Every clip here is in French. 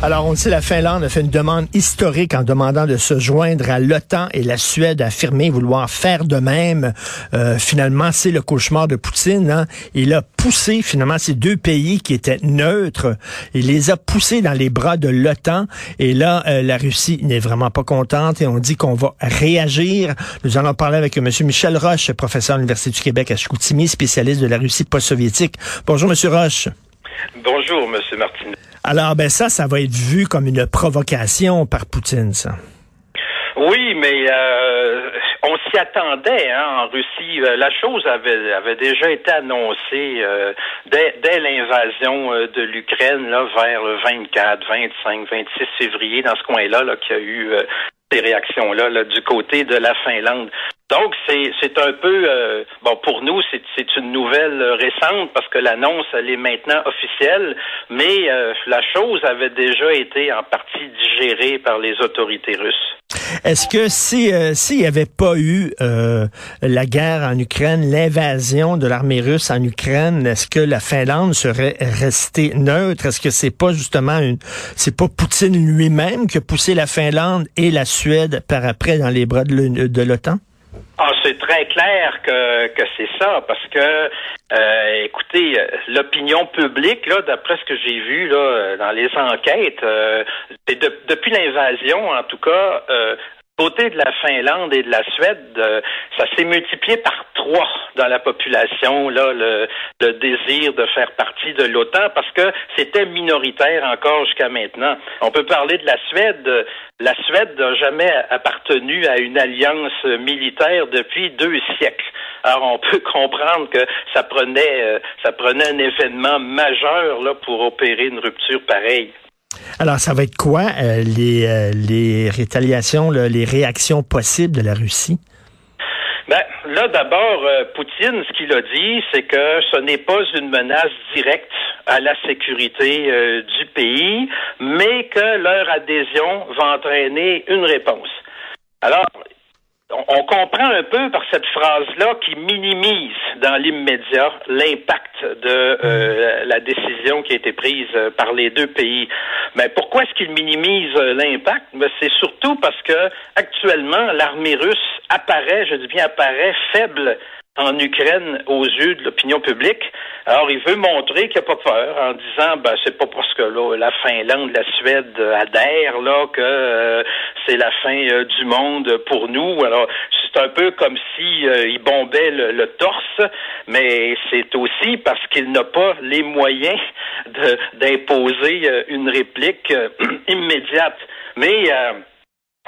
Alors, on le sait, la Finlande a fait une demande historique en demandant de se joindre à l'OTAN et la Suède a affirmé vouloir faire de même. Euh, finalement, c'est le cauchemar de Poutine. Hein. Il a poussé finalement ces deux pays qui étaient neutres. Il les a poussés dans les bras de l'OTAN. Et là, euh, la Russie n'est vraiment pas contente et on dit qu'on va réagir. Nous allons parler avec M. Michel Roche, professeur à l'Université du Québec à Chicoutimi, spécialiste de la Russie post-soviétique. Bonjour, M. Roche. Bonjour, M. Martin. Alors, ben ça, ça va être vu comme une provocation par Poutine, ça. Oui, mais euh, on s'y attendait hein, en Russie. Euh, la chose avait, avait déjà été annoncée euh, dès, dès l'invasion de l'Ukraine là, vers le 24, 25, 26 février, dans ce coin-là, là, qu'il y a eu ces réactions-là là, du côté de la Finlande. Donc, c'est, un peu, euh, bon, pour nous, c'est, c'est une nouvelle récente parce que l'annonce, elle est maintenant officielle, mais euh, la chose avait déjà été en partie digérée par les autorités russes. Est-ce que si euh, s'il n'y avait pas eu la guerre en Ukraine, l'invasion de l'armée russe en Ukraine, est-ce que la Finlande serait restée neutre? Est-ce que c'est pas justement une, c'est pas Poutine lui-même qui a poussé la Finlande et la Suède par après dans les bras de l'OTAN? Ah, c'est très clair que, que c'est ça, parce que, euh, écoutez, l'opinion publique, là, d'après ce que j'ai vu là dans les enquêtes, euh, depuis l'invasion, en tout cas, euh, côté de la Finlande et de la Suède, euh, ça s'est multiplié par trois dans la population, là, le, le désir de faire partie de l'OTAN, parce que c'était minoritaire encore jusqu'à maintenant. On peut parler de la Suède. La Suède n'a jamais appartenu à une alliance militaire depuis deux siècles. Alors on peut comprendre que ça prenait, euh, ça prenait un événement majeur là pour opérer une rupture pareille. Alors, ça va être quoi euh, les, euh, les réactions possibles de la Russie? Ben, là, d'abord, euh, Poutine, ce qu'il a dit, c'est que ce n'est pas une menace directe à la sécurité du pays, mais que leur adhésion va entraîner une réponse. Alors, on comprend un peu par cette phrase-là qui minimise dans l'immédiat l'impact de euh, la décision qui a été prise euh, par les deux pays. Mais pourquoi est-ce qu'il minimise euh, l'impact? Ben, C'est surtout parce que actuellement l'armée russe apparaît, je dis bien apparaît faible en Ukraine aux yeux de l'opinion publique. Alors, il veut montrer qu'il n'a pas peur en disant, ben, c'est pas parce que là, la Finlande, la Suède adhèrent là que euh, c'est la fin euh, du monde pour nous. Alors, c'est un peu comme si euh, bombait le, torse, mais c'est aussi parce qu'il n'a pas les moyens d'imposer une réplique immédiate. Mais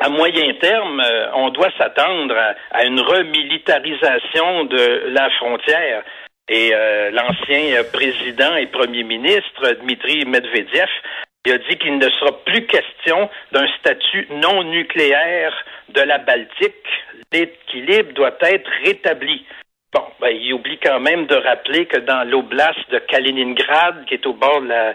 à moyen terme, euh, on doit s'attendre à, une remilitarisation de la frontière. Et euh, l'ancien président et premier ministre, Dmitri Medvedev, il a dit qu'il ne sera plus question d'un statut non nucléaire de la Baltique. L'équilibre doit être rétabli. Bon, ben, il oublie quand même de rappeler que dans l'oblast de Kaliningrad, qui est au bord de la,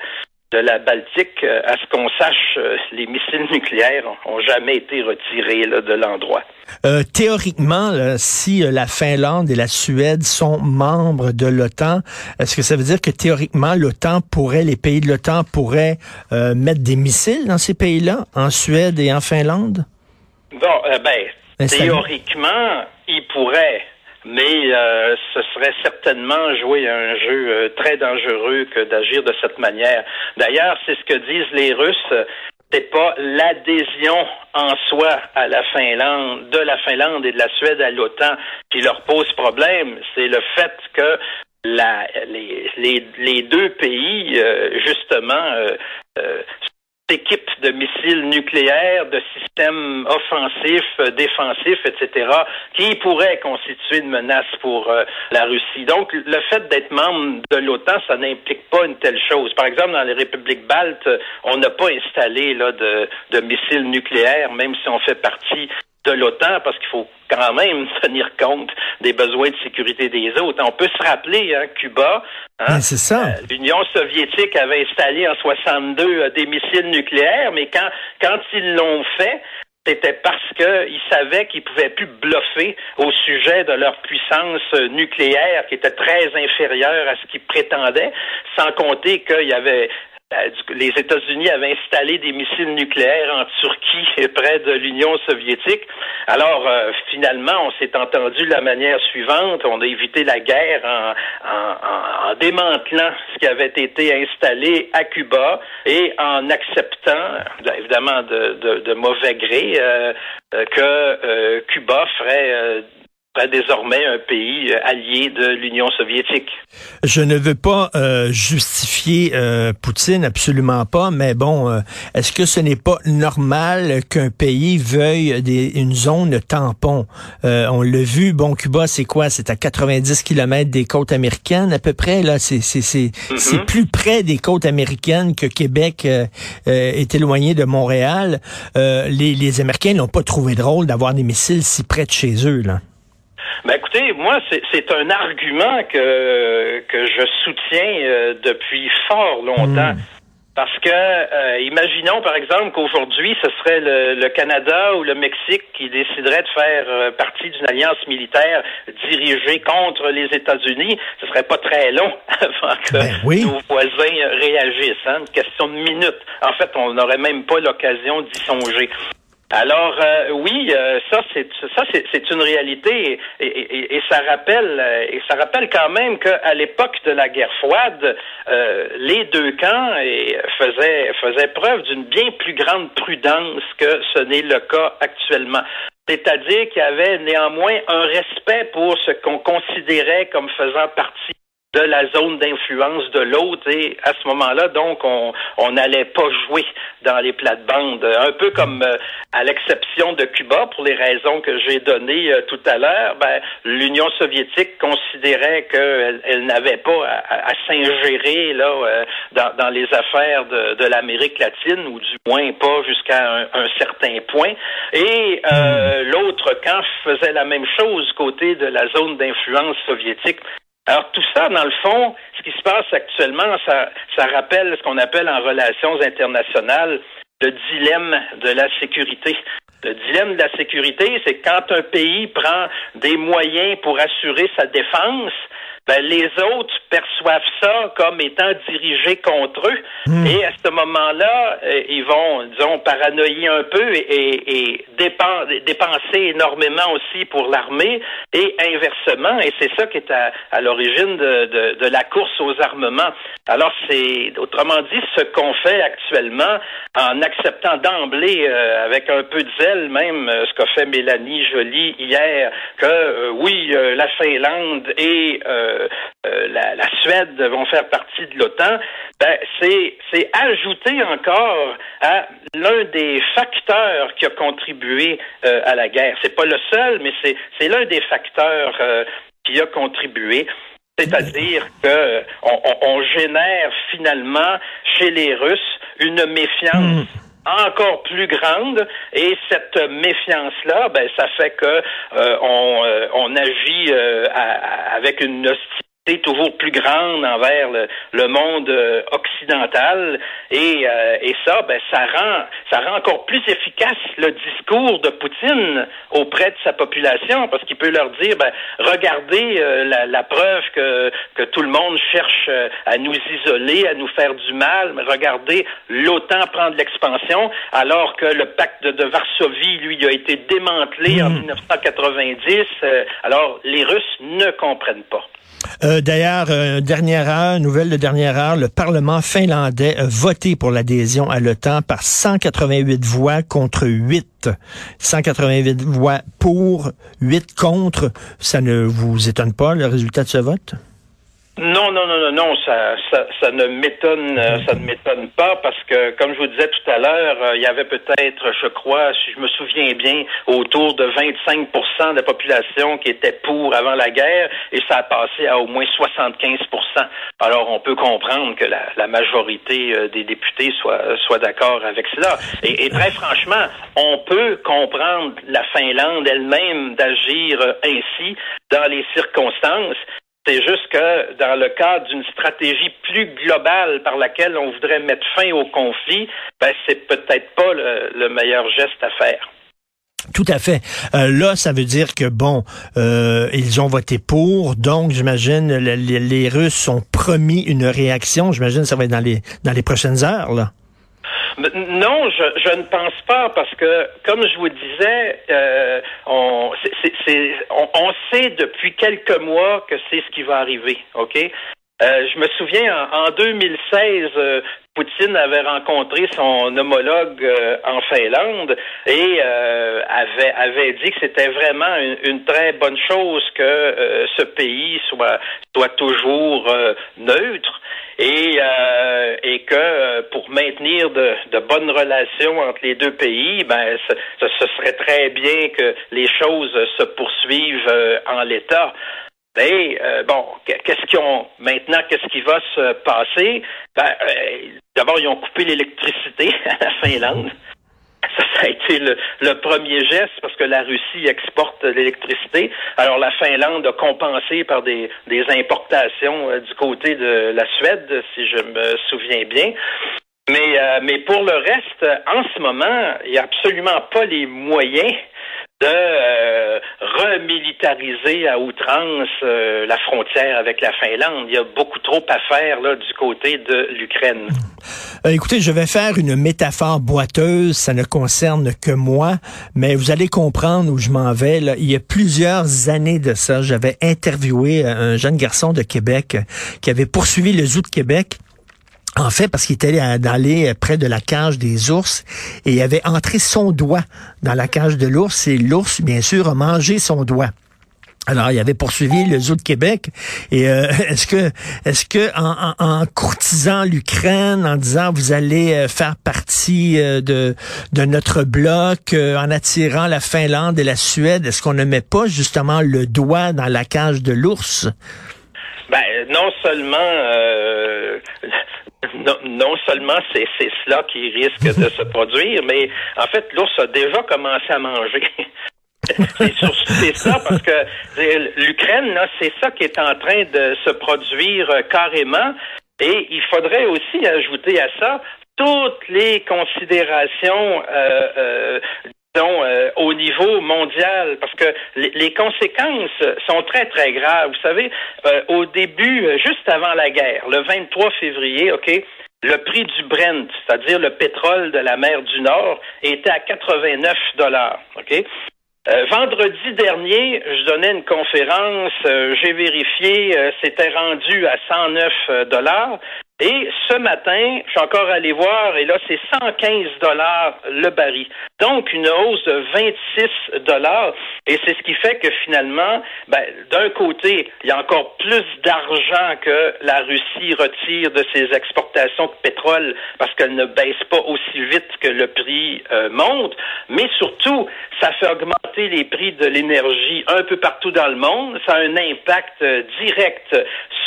de la Baltique, euh, à ce qu'on sache, euh, les missiles nucléaires ont jamais été retirés de l'endroit. Euh, théoriquement, si la Finlande et la Suède sont membres de l'OTAN, est-ce que ça veut dire que théoriquement, l'OTAN pourrait, les pays de l'OTAN pourraient mettre des missiles dans ces pays-là, en Suède et en Finlande? Bon, ben, théoriquement, ils pourraient mais euh, ce serait certainement jouer un jeu euh, très dangereux que d'agir de cette manière. D'ailleurs, c'est ce que disent les Russes. C'est pas l'adhésion en soi à la Finlande, de la Finlande et de la Suède à l'OTAN qui leur pose problème. C'est le fait que la, les, les, les deux pays, euh, justement, équipes de missiles nucléaires, de systèmes offensifs, euh, défensifs, etc., qui pourraient constituer une menace pour euh, la Russie. Donc, le fait d'être membre de l'OTAN, ça n'implique pas une telle chose. Par exemple, dans les républiques baltes, on n'a pas installé là, de, de missiles nucléaires, même si on fait partie de l'OTAN parce qu'il faut quand même tenir compte des besoins de sécurité des autres. On peut se rappeler, hein, Cuba, hein, c'est ça. Euh, l'Union soviétique avait installé en 62 euh, des missiles nucléaires, mais quand quand ils l'ont fait, c'était parce qu'ils savaient qu'ils pouvaient plus bluffer au sujet de leur puissance nucléaire qui était très inférieure à ce qu'ils prétendaient, sans compter qu'il y avait euh, les États-Unis avaient installé des missiles nucléaires en Turquie et près de l'Union soviétique. Alors, euh, finalement, on s'est entendu de la manière suivante. On a évité la guerre en, démantelant ce qui avait été installé à Cuba et en acceptant, évidemment de, mauvais gré, euh, que Cuba ferait désormais un pays euh, allié de l'Union soviétique. Je ne veux pas euh, justifier euh, Poutine, absolument pas, mais bon, est-ce que ce n'est pas normal qu'un pays veuille des, une zone tampon? on l'a vu, bon, Cuba, c'est quoi? C'est à 90 kilomètres des côtes américaines à peu près, là. C'est mm-hmm. plus près des côtes américaines que Québec est éloigné de Montréal. les, les Américains n'ont pas trouvé drôle d'avoir des missiles si près de chez eux, là. Ben écoutez, moi, c'est un argument que, que je soutiens euh, depuis fort longtemps. Hmm. Parce que, euh, imaginons par exemple qu'aujourd'hui, ce serait le, Canada ou le Mexique qui déciderait de faire euh, partie d'une alliance militaire dirigée contre les États-Unis. Ce serait pas très long avant que ben nos voisins réagissent. Hein? Une question de minutes. En fait, on n'aurait même pas l'occasion d'y songer. Alors euh, oui, euh, ça c'est ça c'est une réalité et, ça rappelle euh, et ça rappelle quand même qu'à l'époque de la guerre froide, les deux camps faisaient faisaient preuve d'une bien plus grande prudence que ce n'est le cas actuellement. C'est-à-dire qu'il y avait néanmoins un respect pour ce qu'on considérait comme faisant partie de la zone d'influence de l'autre et à ce moment-là, donc, on n'allait pas jouer dans les plates-bandes. Un peu comme euh, à l'exception de Cuba, pour les raisons que j'ai données euh, tout à l'heure, ben, l'Union soviétique considérait qu'elle elle, n'avait pas à, s'ingérer là euh, dans, dans, les affaires de, de l'Amérique latine, ou du moins pas jusqu'à un, un, certain point. Et l'autre camp faisait la même chose côté de la zone d'influence soviétique. Alors tout ça, dans le fond, ce qui se passe actuellement, ça, ça rappelle ce qu'on appelle en relations internationales le dilemme de la sécurité. Le dilemme de la sécurité, c'est quand un pays prend des moyens pour assurer sa défense, ben, les autres perçoivent ça comme étant dirigé contre eux. Hmm. Et à ce moment-là, euh, ils vont, disons, paranoïer un peu et, et, dépenser énormément aussi pour l'armée et inversement. Et c'est ça qui est à, à l'origine de, de, de, la course aux armements. Alors, c'est, autrement dit, ce qu'on fait actuellement en acceptant d'emblée, euh, avec un peu de zèle même, euh, ce qu'a fait Mélanie Joly hier, que oui, la Finlande et euh, euh, la, Suède vont faire partie de l'OTAN, ben, c'est, ajouter encore à l'un des facteurs qui a contribué euh, à la guerre. C'est pas le seul, mais c'est, l'un des facteurs qui a contribué. C'est-à-dire que on, génère finalement chez les Russes une méfiance hmm encore plus grande. Et cette méfiance là ben ça fait que on, on agit avec une hostilité toujours plus grande envers le, monde euh, occidental et, euh, et ça ben ça rend ça rend encore plus efficace le discours de Poutine auprès de sa population parce qu'il peut leur dire ben regardez euh, la, la, preuve que que tout le monde cherche à nous isoler à nous faire du mal regardez l'OTAN prend de l'expansion alors que le pacte de Varsovie lui a été démantelé en 1990 hmm. alors les Russes ne comprennent pas euh, D'ailleurs, euh, dernière heure, nouvelle de dernière heure, le Parlement finlandais a voté pour l'adhésion à l'OTAN par 188 voix contre 8. 188 voix pour, 8 contre. Ça ne vous étonne pas, le résultat de ce vote? Non, non, non, non, non, ça, ça, ça ne m'étonne, euh, ça ne m'étonne pas parce que, comme je vous disais tout à l'heure, euh, il y avait peut-être, je crois, si je me souviens bien, autour de 25% de la population qui était pour avant la guerre et ça a passé à au moins 75% Alors, on peut comprendre que la, majorité euh, des députés soit, soit d'accord avec cela. Et très franchement, on peut comprendre la Finlande elle-même d'agir ainsi dans les circonstances. C'est juste que dans le cadre d'une stratégie plus globale par laquelle on voudrait mettre fin au conflit, ben c'est peut-être pas le, meilleur geste à faire. Tout à fait. Euh, là, ça veut dire que bon, euh, ils ont voté pour, donc j'imagine les, les, Russes sont promis une réaction. J'imagine que ça va être dans les dans les prochaines heures là. Non, je, je, ne pense pas parce que, comme je vous disais, euh, on, on, on, sait depuis quelques mois que c'est ce qui va arriver. Ok? Euh, je me souviens en, en 2016, euh, Poutine avait rencontré son homologue euh, en Finlande et euh, avait, dit que c'était vraiment une, très bonne chose que ce pays soit, toujours neutre et, que pour maintenir de, bonnes relations entre les deux pays, ben, ce serait très bien que les choses se poursuivent en l'état. Ben, bon, qu'est-ce qu'ils ont maintenant Qu'est-ce qui va se passer? Ben, D'abord, ils ont coupé l'électricité à la Finlande. Ça, ça a été le, premier geste parce que la Russie exporte l'électricité. Alors la Finlande a compensé par des, importations euh, du côté de la Suède, si je me souviens bien. Mais, euh, mais pour le reste, en ce moment, il n'y a absolument pas les moyens de euh, remilitariser à outrance euh, la frontière avec la Finlande. Il y a beaucoup trop à faire là du côté de l'Ukraine. Euh, écoutez, je vais faire une métaphore boiteuse, ça ne concerne que moi, mais vous allez comprendre où je m'en vais. Il y a plusieurs années de ça, j'avais interviewé un jeune garçon de Québec qui avait poursuivi le zoo de Québec en fait, parce qu'il était allé près de la cage des ours et il avait entré son doigt dans la cage de l'ours et l'ours, bien sûr, a mangé son doigt. Alors, il avait poursuivi le zoo de Québec. Et euh, est-ce que, est-ce que en, courtisant l'Ukraine, en disant vous allez euh, faire partie euh, de de notre bloc, en attirant la Finlande et la Suède, est-ce qu'on ne met pas justement le doigt dans la cage de l'ours? Ben, non seulement non, seulement c'est cela qui risque de se produire, mais en fait, l'ours a déjà commencé à manger. c'est ça parce que l'Ukraine, c'est ça qui est en train de se produire euh, carrément. Et il faudrait aussi ajouter à ça toutes les considérations euh, euh, euh, au niveau mondial, parce que les, conséquences sont très, très graves. Vous savez, euh, au début, euh, juste avant la guerre, le 23 février, OK, le prix du Brent, c'est-à-dire le pétrole de la mer du Nord, était à 89 dollars. OK? vendredi dernier, je donnais une conférence, j'ai vérifié, c'était rendu à 109 dollars. Et ce matin, je suis encore allé voir, et là, c'est 115 dollars le baril. Donc, une hausse de 26 dollars. Et c'est ce qui fait que finalement, ben, d'un côté, il y a encore plus d'argent que la Russie retire de ses exportations de pétrole parce qu'elle ne baisse pas aussi vite que le prix euh, monte. Mais surtout, ça fait augmenter les prix de l'énergie un peu partout dans le monde. Ça a un impact euh, direct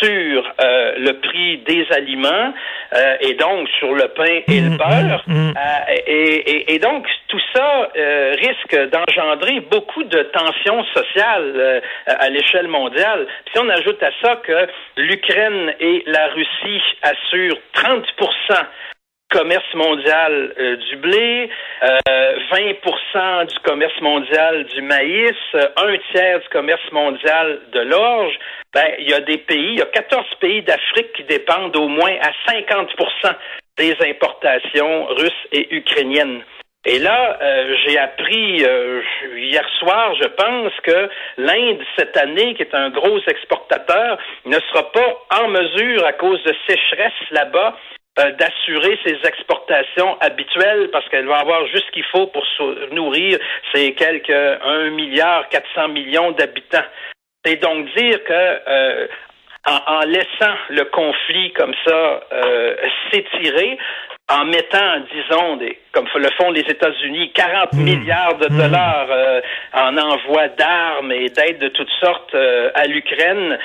sur euh, le prix des aliments euh, et donc sur le pain et le mm, mm, beurre. Mm. Euh, et, et, donc tout ça risque d'engendrer beaucoup de tensions sociales à l'échelle mondiale. Puis si on ajoute à ça que l'Ukraine et la Russie assurent 30 commerce mondial euh, du blé, euh, 20% du commerce mondial du maïs, un tiers du commerce mondial de l'orge, ben, il y a des pays, il y a 14 pays d'Afrique qui dépendent au moins à 50% des importations russes et ukrainiennes. Et là, euh, j'ai appris euh, hier soir, je pense, que l'Inde, cette année, qui est un gros exportateur, ne sera pas en mesure, à cause de sécheresse là-bas, euh, d'assurer ses exportations habituelles parce qu'elle va avoir juste ce qu'il faut pour nourrir ces quelques 1 milliard 400 millions d'habitants. C'est donc dire que euh, en, laissant le conflit comme ça euh, s'étirer, en mettant, disons, des, comme le font les États-Unis, 40 hmm. milliards de hmm. dollars en envoi d'armes et d'aides de toutes sortes à l'Ukraine,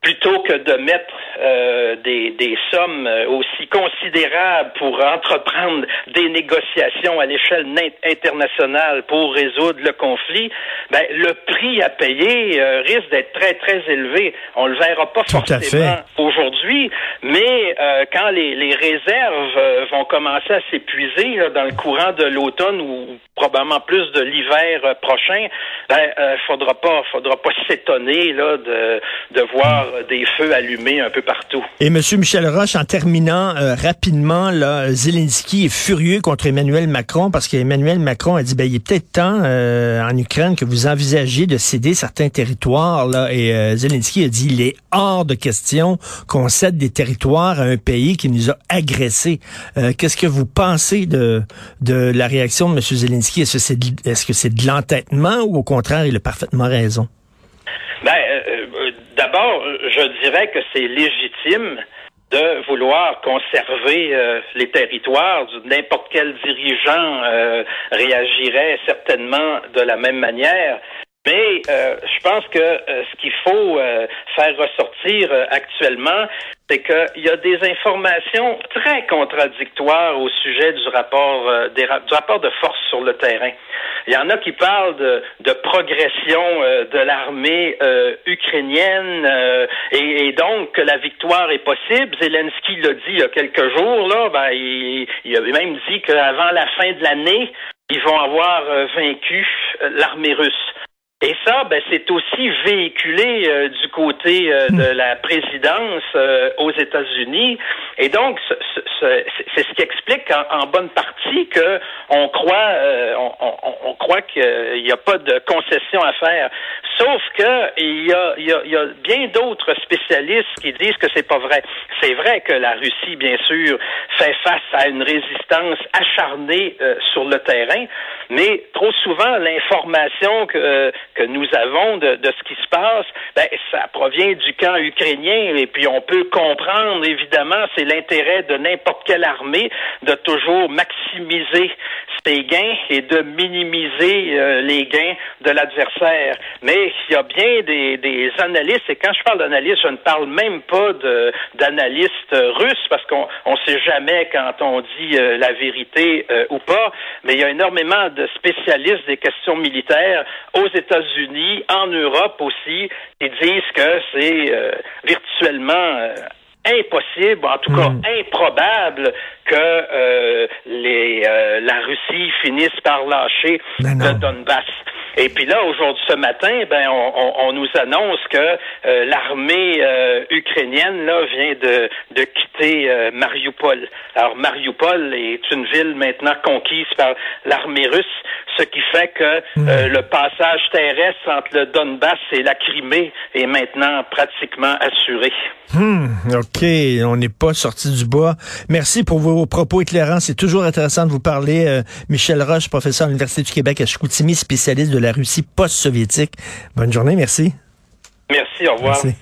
plutôt que de mettre euh, des, des, sommes euh, aussi considérables pour entreprendre des négociations à l'échelle internationale pour résoudre le conflit, ben, le prix à payer euh, risque d'être très, très élevé. On le verra pas forcément aujourd'hui, mais quand les, les réserves vont commencer à s'épuiser dans le courant de l'automne ou probablement plus de l'hiver prochain, ben, faudra pas, faudra pas s'étonner là de, de voir des feux allumés un peu partout. Et M. Michel Roche, en terminant euh, rapidement, là, Zelensky est furieux contre Emmanuel Macron parce qu'Emmanuel Macron a dit, ben, il est peut-être temps euh, en Ukraine que vous envisagiez de céder certains territoires. Là, et euh, Zelensky a dit, il est hors de question qu'on cède des territoires à un pays qui nous a agressés. Qu'est-ce que vous pensez de, de la réaction de M. Zelensky? Est-ce que c'est de l'entêtement ou au contraire, il a parfaitement raison? Je dirais que c'est légitime de vouloir conserver euh, les territoires. N'importe quel dirigeant euh, réagirait certainement de la même manière. Mais euh, je pense que ce qu'il faut faire ressortir actuellement, c'est qu'il y a des informations très contradictoires au sujet du rapport, euh, des, du rapport de force sur le terrain. Il y en a qui parlent de, progression euh, de l'armée euh, ukrainienne et, donc que la victoire est possible. Zelensky l'a dit il y a quelques jours, là, ben, il, il a même dit qu'avant la fin de l'année, ils vont avoir vaincu l'armée russe. Et ça, ben, c'est aussi véhiculé euh, du côté euh, de hmm. la présidence euh, aux États-Unis. Et donc, c'est ce qui explique en, bonne partie que on croit, on, on, on, croit qu'il n'y a pas de concession à faire. Sauf que il y a, y a, y a bien d'autres spécialistes qui disent que c'est pas vrai. C'est vrai que la Russie, bien sûr, fait face à une résistance acharnée sur le terrain, mais trop souvent l'information que que nous avons de, ce qui se passe, ben, ça provient du camp ukrainien et puis on peut comprendre évidemment c'est l'intérêt de n'importe quelle armée de toujours maximiser ses gains et de minimiser euh, les gains de l'adversaire. Mais il y a bien des, des analystes et quand je parle d'analystes, je ne parle même pas d'analystes russes parce qu'on on sait jamais quand on dit euh, la vérité euh, ou pas, mais il y a énormément de spécialistes des questions militaires aux États-Unis unis en Europe aussi, ils disent que c'est euh, virtuellement euh, impossible, en tout cas hmm. improbable, que euh, les, la Russie finisse par lâcher le Donbass. Et puis là, aujourd'hui, ce matin, ben, on, nous annonce que l'armée ukrainienne là vient de, de quitter Mariupol. Alors Mariupol est une ville maintenant conquise par l'armée russe ce qui fait que euh, le passage terrestre entre le Donbass et la Crimée est maintenant pratiquement assuré. Hmm, OK, on n'est pas sorti du bois. Merci pour vos propos éclairants. C'est toujours intéressant de vous parler. Euh, Michel Roche, professeur à l'Université du Québec à Chicoutimi, spécialiste de la Russie post-soviétique. Bonne journée, merci. Merci, au revoir. Merci.